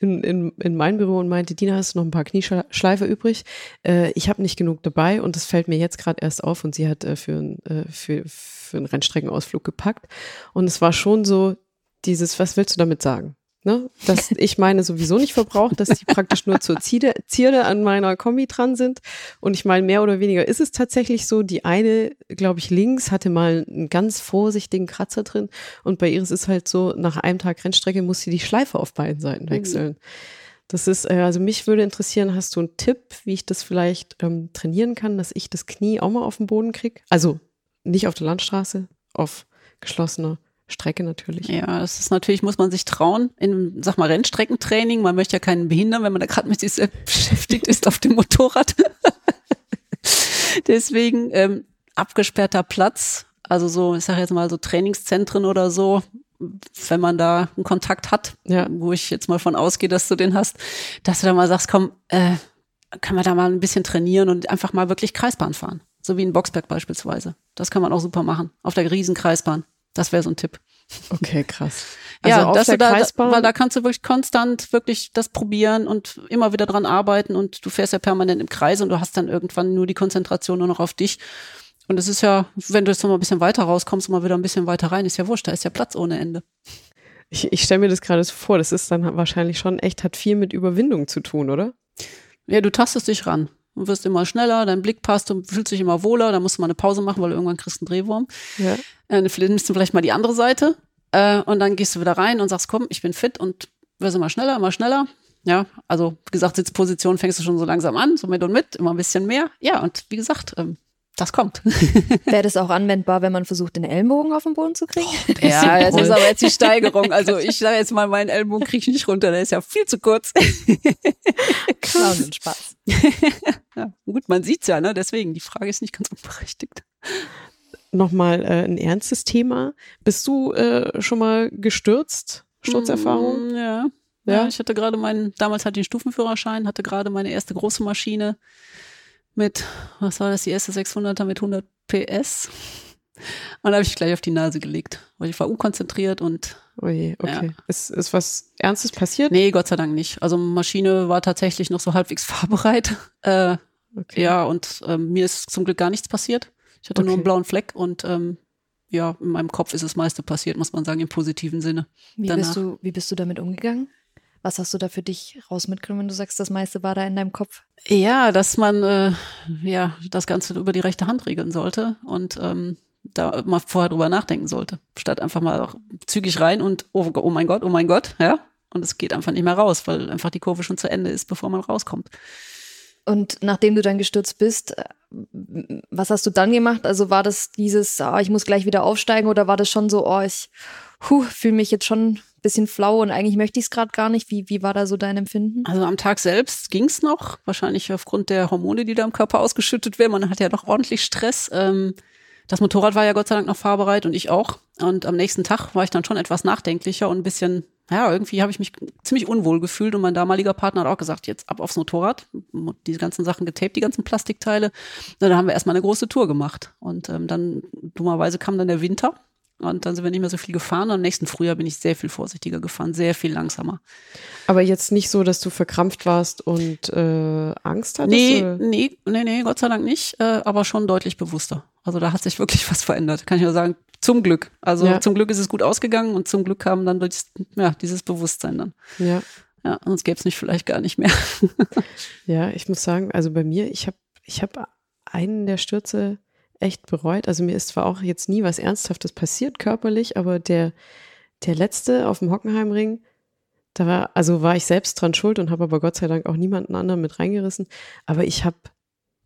Speaker 2: in, in, in mein Büro und meinte, Dina, hast du noch ein paar Knieschleife übrig? Äh, ich habe nicht genug dabei und das fällt mir jetzt gerade erst auf und sie hat äh, für, äh, für, für einen Rennstreckenausflug gepackt und es war schon so dieses, was willst du damit sagen? Ne, dass ich meine sowieso nicht verbraucht, dass die praktisch nur zur Zierde, Zierde an meiner Kombi dran sind. Und ich meine, mehr oder weniger ist es tatsächlich so. Die eine, glaube ich, links hatte mal einen ganz vorsichtigen Kratzer drin. Und bei Iris ist halt so, nach einem Tag Rennstrecke muss sie die Schleife auf beiden Seiten wechseln. Mhm. Das ist, äh, also mich würde interessieren, hast du einen Tipp, wie ich das vielleicht ähm, trainieren kann, dass ich das Knie auch mal auf den Boden kriege? Also nicht auf der Landstraße, auf geschlossener Strecke natürlich.
Speaker 4: Ja, das ist natürlich, muss man sich trauen. In, sag mal, Rennstreckentraining. Man möchte ja keinen behindern, wenn man da gerade mit sich selbst beschäftigt ist auf dem Motorrad. Deswegen ähm, abgesperrter Platz. Also so, ich sage jetzt mal so Trainingszentren oder so, wenn man da einen Kontakt hat, ja. wo ich jetzt mal von ausgehe, dass du den hast, dass du da mal sagst, komm, äh, können wir da mal ein bisschen trainieren und einfach mal wirklich Kreisbahn fahren. So wie in Boxberg beispielsweise. Das kann man auch super machen. Auf der Riesenkreisbahn. Das wäre so ein Tipp.
Speaker 2: Okay, krass.
Speaker 4: Also ja, dass du da, Kreisbahn weil da kannst du wirklich konstant wirklich das probieren und immer wieder dran arbeiten und du fährst ja permanent im Kreis und du hast dann irgendwann nur die Konzentration nur noch auf dich. Und es ist ja, wenn du jetzt noch mal ein bisschen weiter rauskommst und mal wieder ein bisschen weiter rein, ist ja wurscht, da ist ja Platz ohne Ende.
Speaker 2: Ich, ich stelle mir das gerade so vor, das ist dann wahrscheinlich schon echt, hat viel mit Überwindung zu tun, oder?
Speaker 4: Ja, du tastest dich ran und wirst immer schneller, dein Blick passt und fühlst dich immer wohler, dann musst du mal eine Pause machen, weil du irgendwann kriegst einen Drehwurm. Ja. Äh, nimmst du vielleicht mal die andere Seite äh, und dann gehst du wieder rein und sagst, komm, ich bin fit und wirst immer schneller, immer schneller. Ja, also wie gesagt, Sitzposition fängst du schon so langsam an, so mit und mit, immer ein bisschen mehr. Ja, und wie gesagt, ähm, das kommt.
Speaker 3: Wäre das auch anwendbar, wenn man versucht, den Ellenbogen auf den Boden zu kriegen?
Speaker 4: Oh, ja, das ist aber jetzt die Steigerung. Also ich sage jetzt mal, meinen Ellenbogen kriege ich nicht runter, der ist ja viel zu kurz.
Speaker 3: Clown und Spaß.
Speaker 4: ja, gut, man sieht's ja, ne? Deswegen, die Frage ist nicht ganz unberechtigt.
Speaker 2: Nochmal äh, ein ernstes Thema. Bist du äh, schon mal gestürzt? Sturzerfahrung?
Speaker 4: Mm, ja. ja. Ja, ich hatte gerade meinen, damals hatte ich einen Stufenführerschein, hatte gerade meine erste große Maschine mit, was war das, die erste 600er mit 100 PS. Und da habe ich gleich auf die Nase gelegt, weil ich war unkonzentriert und.
Speaker 2: Oh je, okay. Ja. Ist, ist was Ernstes passiert?
Speaker 4: Nee, Gott sei Dank nicht. Also Maschine war tatsächlich noch so halbwegs fahrbereit. Äh, okay. Ja, und ähm, mir ist zum Glück gar nichts passiert. Ich hatte okay. nur einen blauen Fleck und ähm, ja, in meinem Kopf ist das meiste passiert, muss man sagen, im positiven Sinne.
Speaker 3: Wie, bist du, wie bist du damit umgegangen? Was hast du da für dich raus mitgenommen, wenn du sagst, das meiste war da in deinem Kopf?
Speaker 4: Ja, dass man äh, ja das Ganze über die rechte Hand regeln sollte und ähm, da mal vorher drüber nachdenken sollte, statt einfach mal auch zügig rein und oh, oh mein Gott, oh mein Gott, ja. Und es geht einfach nicht mehr raus, weil einfach die Kurve schon zu Ende ist, bevor man rauskommt.
Speaker 3: Und nachdem du dann gestürzt bist, äh, was hast du dann gemacht? Also war das dieses, oh, ich muss gleich wieder aufsteigen oder war das schon so, oh, ich fühle mich jetzt schon bisschen flau und eigentlich möchte ich es gerade gar nicht. Wie, wie war da so dein Empfinden?
Speaker 4: Also am Tag selbst ging's noch, wahrscheinlich aufgrund der Hormone, die da im Körper ausgeschüttet werden. Man hat ja doch ordentlich Stress. Ähm, das Motorrad war ja Gott sei Dank noch fahrbereit und ich auch. Und am nächsten Tag war ich dann schon etwas nachdenklicher und ein bisschen, ja, irgendwie habe ich mich ziemlich unwohl gefühlt und mein damaliger Partner hat auch gesagt, jetzt ab aufs Motorrad, diese ganzen Sachen getaped, die ganzen Plastikteile. Na, dann haben wir erstmal eine große Tour gemacht. Und ähm, dann, dummerweise kam dann der Winter und dann sind wir nicht mehr so viel gefahren. Und am nächsten Frühjahr bin ich sehr viel vorsichtiger gefahren, sehr viel langsamer.
Speaker 2: Aber jetzt nicht so, dass du verkrampft warst und äh, Angst hattest?
Speaker 4: Nee,
Speaker 2: oder?
Speaker 4: nee, nee, nee, Gott sei Dank nicht, äh, aber schon deutlich bewusster. Also da hat sich wirklich was verändert, kann ich nur sagen. Zum Glück. Also
Speaker 2: Ja.
Speaker 4: zum Glück ist es gut ausgegangen und zum Glück kam dann durch, ja, dieses Bewusstsein dann.
Speaker 2: Ja.
Speaker 4: Ja, sonst gäbe es mich vielleicht gar nicht mehr.
Speaker 2: Ja, ich muss sagen, also bei mir, ich habe ich hab einen der Stürze echt bereut. Also mir ist zwar auch jetzt nie was Ernsthaftes passiert körperlich, aber der, der letzte auf dem Hockenheimring, da war, also war ich selbst dran schuld und habe aber Gott sei Dank auch niemanden anderen mit reingerissen. Aber ich habe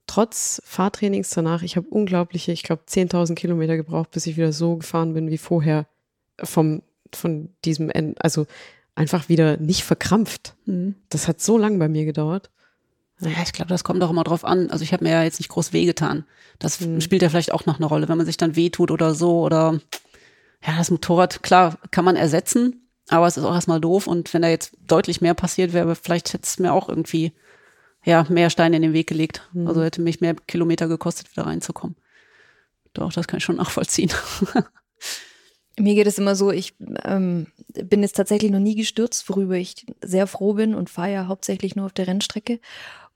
Speaker 2: trotz Fahrtrainings danach, ich habe unglaubliche, ich glaube 10.000 Kilometer gebraucht, bis ich wieder so gefahren bin wie vorher vom, von diesem Ende, also einfach wieder nicht verkrampft. Das hat so lang bei mir gedauert.
Speaker 4: Ja, ich glaube, das kommt auch immer drauf an. Also ich habe mir ja jetzt nicht groß wehgetan. Das
Speaker 2: Mhm.
Speaker 4: spielt ja vielleicht auch noch eine Rolle, wenn man sich dann wehtut oder so oder ja, das Motorrad, klar, kann man ersetzen, aber es ist auch erstmal doof und wenn da jetzt deutlich mehr passiert wäre, vielleicht hätte es mir auch irgendwie ja, mehr Steine in den Weg gelegt.
Speaker 2: Mhm.
Speaker 4: Also hätte mich mehr Kilometer gekostet, wieder reinzukommen. Doch, das kann ich schon nachvollziehen.
Speaker 3: Mir geht es immer so, ich ähm, bin jetzt tatsächlich noch nie gestürzt, worüber ich sehr froh bin und fahre ja hauptsächlich nur auf der Rennstrecke.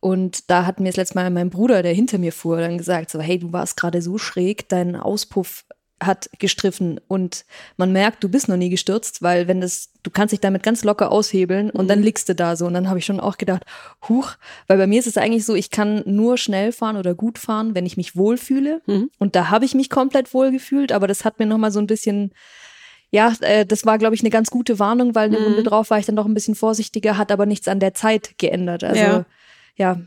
Speaker 3: Und da hat mir das letzte Mal mein Bruder, der hinter mir fuhr, dann gesagt, so, hey, du warst gerade so schräg, dein Auspuff hat gestriffen und man merkt, du bist noch nie gestürzt, weil wenn das, du kannst dich damit ganz locker aushebeln und dann liegst du da so. Und dann habe ich schon auch gedacht, huch, weil bei mir ist es eigentlich so, ich kann nur schnell fahren oder gut fahren, wenn ich mich wohlfühle.
Speaker 4: Mhm.
Speaker 3: Und da habe ich mich komplett wohl gefühlt, aber das hat mir nochmal so ein bisschen, ja, äh, das war, glaube ich, eine ganz gute Warnung, weil eine
Speaker 4: Mhm.
Speaker 3: Runde drauf war ich dann doch ein bisschen vorsichtiger, hat aber nichts an der Zeit geändert. Also
Speaker 4: Ja.
Speaker 3: Ja,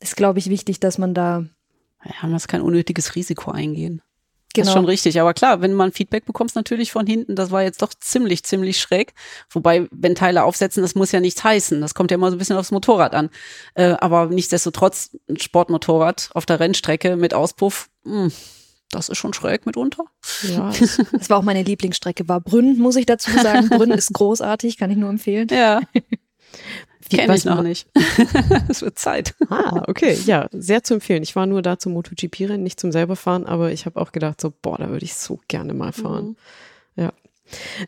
Speaker 3: ist, glaube ich, wichtig, dass man da
Speaker 4: Ja, man muss kein unnötiges Risiko eingehen. Das
Speaker 3: genau.
Speaker 4: ist schon richtig. Aber klar, wenn man Feedback bekommst natürlich von hinten, das war jetzt doch ziemlich, ziemlich schräg. Wobei, wenn Teile aufsetzen, das muss ja nichts heißen. Das kommt ja immer so ein bisschen aufs Motorrad an. Äh, aber nichtsdestotrotz, ein Sportmotorrad auf der Rennstrecke mit Auspuff, mh, das ist schon schräg mitunter.
Speaker 2: Ja,
Speaker 3: Das war auch meine Lieblingsstrecke, war Brünn, muss ich dazu sagen. Brünn ist großartig, kann ich nur empfehlen.
Speaker 4: Ja. Kenne ich noch nicht. Es wird Zeit.
Speaker 2: Ah, okay, ja, sehr zu empfehlen. Ich war nur da zum MotoGP-Rennen, nicht zum selber fahren, aber ich habe auch gedacht, so, boah, da würde ich so gerne mal fahren. Ja.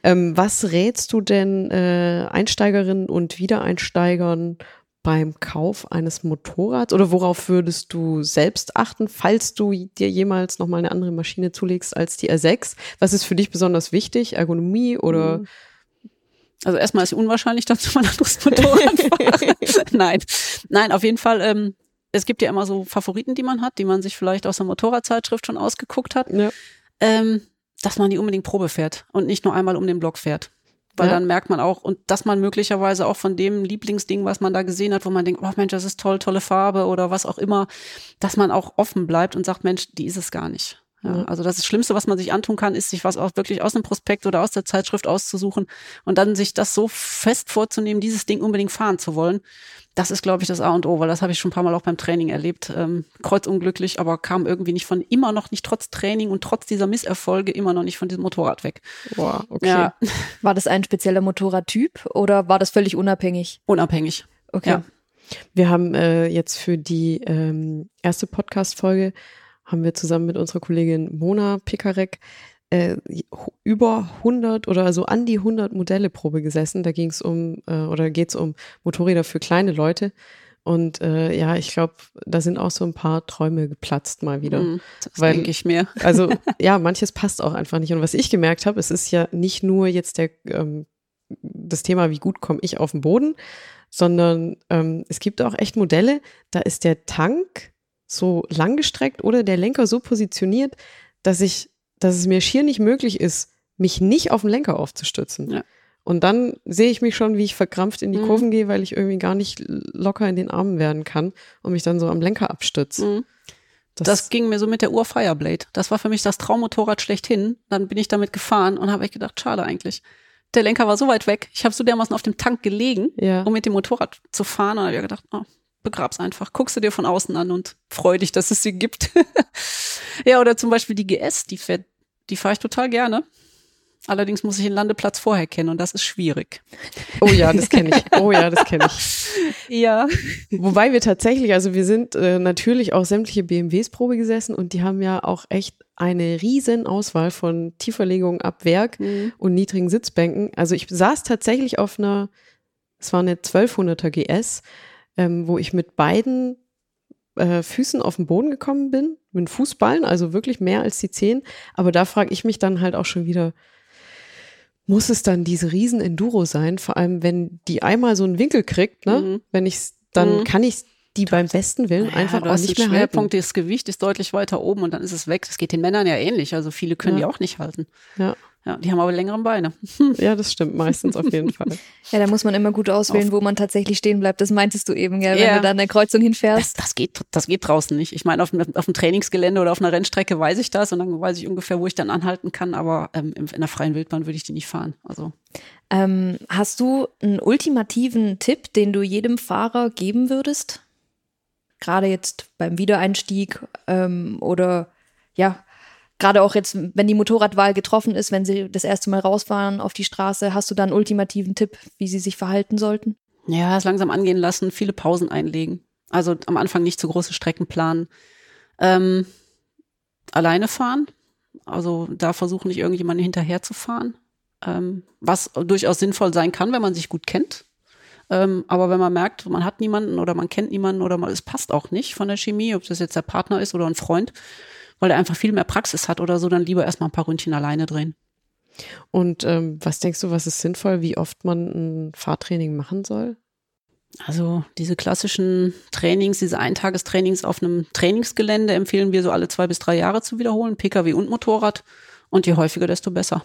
Speaker 2: Ähm, was rätst du denn äh, Einsteigerinnen und Wiedereinsteigern beim Kauf eines Motorrads oder worauf würdest du selbst achten, falls du dir jemals nochmal eine andere Maschine zulegst als die R6? Was ist für dich besonders wichtig? Ergonomie oder?
Speaker 4: Also erstmal ist es unwahrscheinlich, dass mal ein anderes Motorrad fahre. Nein. Nein, auf jeden Fall, ähm, es gibt ja immer so Favoriten, die man hat, die man sich vielleicht aus der Motorradzeitschrift schon ausgeguckt hat,
Speaker 2: Ja.
Speaker 4: ähm, dass man die unbedingt Probe fährt und nicht nur einmal um den Block fährt. Weil
Speaker 2: Ja.
Speaker 4: dann merkt man auch, und dass man möglicherweise auch von dem Lieblingsding, was man da gesehen hat, wo man denkt, oh Mensch, das ist toll, tolle Farbe oder was auch immer, dass man auch offen bleibt und sagt, Mensch, die ist es gar nicht. Ja,
Speaker 2: Ja.
Speaker 4: Also das, das Schlimmste, was man sich antun kann, ist, sich was auch wirklich aus dem Prospekt oder aus der Zeitschrift auszusuchen und dann sich das so fest vorzunehmen, dieses Ding unbedingt fahren zu wollen. Das ist, glaube ich, das A und O, weil das habe ich schon ein paar Mal auch beim Training erlebt. Ähm, kreuzunglücklich, aber kam irgendwie nicht von, immer noch nicht trotz Training und trotz dieser Misserfolge immer noch nicht von diesem Motorrad weg.
Speaker 2: Boah, okay.
Speaker 4: Ja,
Speaker 3: War das ein spezieller Motorradtyp oder war das völlig unabhängig?
Speaker 4: unabhängig.
Speaker 3: Okay.
Speaker 4: Ja.
Speaker 2: Wir haben äh, jetzt für die ähm, erste Podcast-Folge haben wir zusammen mit unserer Kollegin Mona Pikarek äh, über 100 oder so an die 100 Modelle Probe gesessen. Da ging es um äh, oder geht es um Motorräder für kleine Leute. Und äh, ja, ich glaube, da sind auch so ein paar Träume geplatzt mal wieder.
Speaker 4: Mhm, Das denke ich mir.
Speaker 2: Also ja, manches passt auch einfach nicht. Und was ich gemerkt habe, es ist ja nicht nur jetzt der, ähm, das Thema, wie gut komme ich auf den Boden, sondern ähm, es gibt auch echt Modelle, da ist der Tank so langgestreckt oder der Lenker so positioniert, dass ich, dass es mir schier nicht möglich ist, mich nicht auf den Lenker aufzustützen.
Speaker 4: Ja.
Speaker 2: Und dann sehe ich mich schon, wie ich verkrampft in die
Speaker 4: Mhm.
Speaker 2: Kurven gehe, weil ich irgendwie gar nicht locker in den Armen werden kann und mich dann so am Lenker abstütze.
Speaker 4: Mhm. Das, ging mir so mit der Uhr Fireblade. Das war für mich das Traummotorrad schlechthin. Dann bin ich damit gefahren und habe echt gedacht, schade eigentlich. Der Lenker war so weit weg. Ich habe so dermaßen auf dem Tank gelegen,
Speaker 2: Ja.
Speaker 4: um mit dem Motorrad zu fahren. Und habe ich gedacht, oh, begrab's einfach. Guckst du dir von außen an und freu dich, dass es sie gibt. ja, oder zum Beispiel die GS, die fährt, die fahre ich total gerne. Allerdings muss ich den Landeplatz vorher kennen und das ist schwierig.
Speaker 2: Oh ja, das kenne ich. Oh ja, das kenne ich.
Speaker 4: Ja.
Speaker 2: Wobei wir tatsächlich, also wir sind äh, natürlich auch sämtliche BMWs Probe gesessen und die haben ja auch echt eine riesen Auswahl von Tieferlegungen ab Werk
Speaker 4: Mhm.
Speaker 2: und niedrigen Sitzbänken. Also ich saß tatsächlich auf einer, es war eine 1200er GS, ähm, wo ich mit beiden äh, Füßen auf den Boden gekommen bin, mit Fußballen, also wirklich mehr als die Zehen. Aber da frage ich mich dann halt auch schon wieder, muss es dann diese riesen Enduro sein? Vor allem, wenn die einmal so einen Winkel kriegt, ne?
Speaker 4: Mhm.
Speaker 2: Wenn ich's, dann
Speaker 4: Mhm.
Speaker 2: kann ich die beim besten Willen
Speaker 4: Ja,
Speaker 2: einfach auch nicht mehr
Speaker 4: Schwerpunkt,
Speaker 2: halten.
Speaker 4: das Gewicht ist deutlich weiter oben und dann ist es weg. Das geht den Männern ja ähnlich. Also viele können
Speaker 2: Ja.
Speaker 4: die auch nicht halten.
Speaker 2: Ja.
Speaker 4: Ja, die haben aber längere Beine.
Speaker 2: Ja, das stimmt meistens auf jeden Fall.
Speaker 3: Ja, da muss man immer gut auswählen, wo man tatsächlich stehen bleibt. Das meintest du eben, gell, wenn
Speaker 4: Ja.
Speaker 3: du da an der Kreuzung
Speaker 4: Das,
Speaker 3: hinfährst.
Speaker 4: das, geht, das geht draußen nicht. Ich meine, auf, dem- auf dem Trainingsgelände oder auf einer Rennstrecke weiß ich das und dann weiß ich ungefähr, wo ich dann anhalten kann, aber ähm, in in der freien Wildbahn würde ich die nicht fahren. Also
Speaker 3: Ähm, hast du einen ultimativen Tipp, den du jedem Fahrer geben würdest? Gerade jetzt beim Wiedereinstieg ähm, oder ja, gerade auch jetzt, wenn die Motorradwahl getroffen ist, wenn sie das erste Mal rausfahren auf die Straße, hast du da einen ultimativen Tipp, wie sie sich verhalten sollten?
Speaker 4: ja, es langsam angehen lassen, viele Pausen einlegen. Also am Anfang nicht zu große Strecken planen. Ähm, alleine fahren. Also da versuchen nicht irgendjemanden hinterher zu fahren. Ähm, was durchaus sinnvoll sein kann, wenn man sich gut kennt. Ähm, aber wenn man merkt, man hat niemanden oder man kennt niemanden oder mal, es passt auch nicht von der Chemie, ob das jetzt der Partner ist oder ein Freund, weil er einfach viel mehr Praxis hat oder so, dann lieber erstmal ein paar Ründchen alleine drehen.
Speaker 2: Und ähm, was denkst du, was ist sinnvoll, wie oft man ein Fahrtraining machen soll?
Speaker 4: Also diese klassischen Trainings, diese Eintagestrainings auf einem Trainingsgelände empfehlen wir so alle zwei bis drei Jahre zu wiederholen, Pkw und Motorrad. Und je häufiger, desto besser.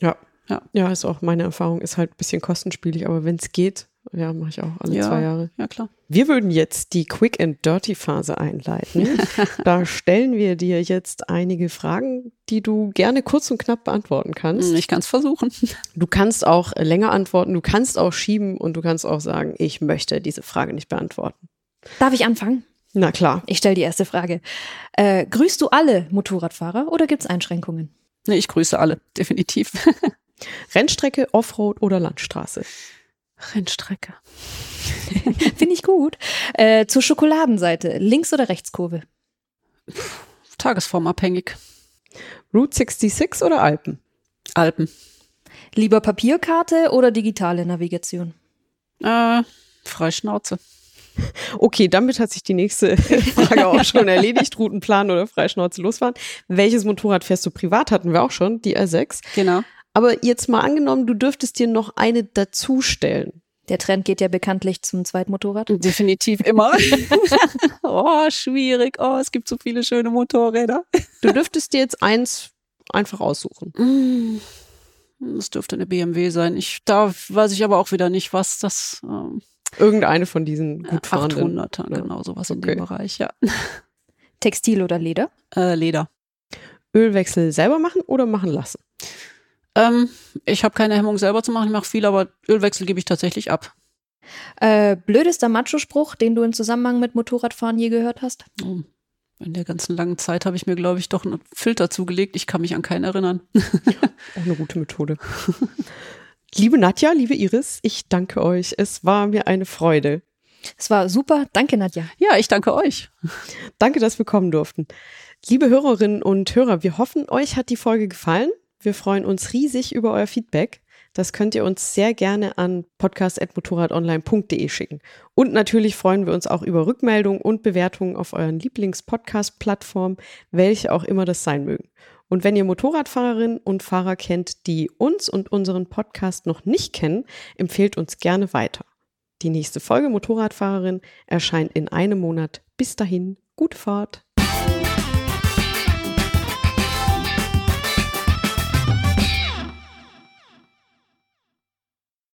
Speaker 2: Ja.
Speaker 4: Ja.
Speaker 2: Ja, ist auch meine Erfahrung, ist halt ein bisschen kostenspielig, aber wenn es geht, ja, mache ich auch alle
Speaker 4: Ja.
Speaker 2: zwei Jahre.
Speaker 4: Ja, klar.
Speaker 2: Wir würden jetzt die Quick and Dirty Phase einleiten. da stellen wir dir jetzt einige Fragen, die du gerne kurz und knapp beantworten kannst.
Speaker 4: Ich kann es versuchen.
Speaker 2: Du kannst auch länger antworten, du kannst auch schieben und du kannst auch sagen, ich möchte diese Frage nicht beantworten.
Speaker 3: Darf ich anfangen?
Speaker 2: Na klar.
Speaker 3: Ich stelle die erste Frage. Äh, grüßt du alle Motorradfahrer oder gibt es Einschränkungen?
Speaker 4: Nee, ich grüße alle, definitiv.
Speaker 2: Rennstrecke, Offroad oder Landstraße?
Speaker 4: Rennstrecke.
Speaker 3: Finde ich gut. Äh, zur Schokoladenseite, Links- oder Rechtskurve?
Speaker 4: Tagesformabhängig.
Speaker 2: Route 66 oder Alpen?
Speaker 4: Alpen.
Speaker 3: Lieber Papierkarte oder digitale Navigation?
Speaker 4: Äh, Freischnauze.
Speaker 2: Okay, damit hat sich die nächste Frage auch schon erledigt. Routenplan oder Freischnauze losfahren. Welches Motorrad fährst du privat? Hatten wir auch schon, die R6.
Speaker 4: Genau.
Speaker 2: Aber jetzt mal angenommen, du dürftest dir noch eine dazustellen.
Speaker 3: Der Trend geht ja bekanntlich zum Zweitmotorrad.
Speaker 4: Definitiv immer. oh, schwierig. Oh, es gibt so viele schöne Motorräder.
Speaker 2: Du dürftest dir jetzt eins einfach aussuchen.
Speaker 4: Mm, Das dürfte eine BMW sein. Ich, da weiß ich aber auch wieder nicht, was das ähm,
Speaker 2: Irgendeine von diesen gut fahrenden.
Speaker 4: 800er,
Speaker 2: Ja.
Speaker 4: genau, sowas in
Speaker 2: Okay.
Speaker 4: dem Bereich, ja.
Speaker 3: Textil oder Leder?
Speaker 4: Äh, Leder.
Speaker 2: Ölwechsel selber machen oder machen lassen?
Speaker 4: Ähm, ich habe keine Hemmung selber zu machen, ich mache viel, aber Ölwechsel gebe ich tatsächlich ab.
Speaker 3: Äh, blödester Macho-Spruch, den du in Zusammenhang mit Motorradfahren je gehört hast?
Speaker 4: Oh, In der ganzen langen Zeit habe ich mir, glaube ich, doch einen Filter zugelegt. Ich kann mich an keinen erinnern.
Speaker 2: Auch eine gute Methode. liebe Nadja, liebe Iris, ich danke euch. Es war mir eine Freude.
Speaker 3: Es war super. Danke, Nadja.
Speaker 4: Ja, ich danke euch.
Speaker 2: Danke, dass wir kommen durften. Liebe Hörerinnen und Hörer, wir hoffen, euch hat die Folge gefallen. Wir freuen uns riesig über euer Feedback. Das könnt ihr uns sehr gerne an podcast.motorradonline.de schicken. Und natürlich freuen wir uns auch über Rückmeldungen und Bewertungen auf euren Lieblings-Podcast-Plattformen, welche auch immer das sein mögen. Und wenn ihr Motorradfahrerinnen und Fahrer kennt, die uns und unseren Podcast noch nicht kennen, empfehlt uns gerne weiter. Die nächste Folge Motorradfahrerin erscheint in einem Monat. Bis dahin, gute Fahrt.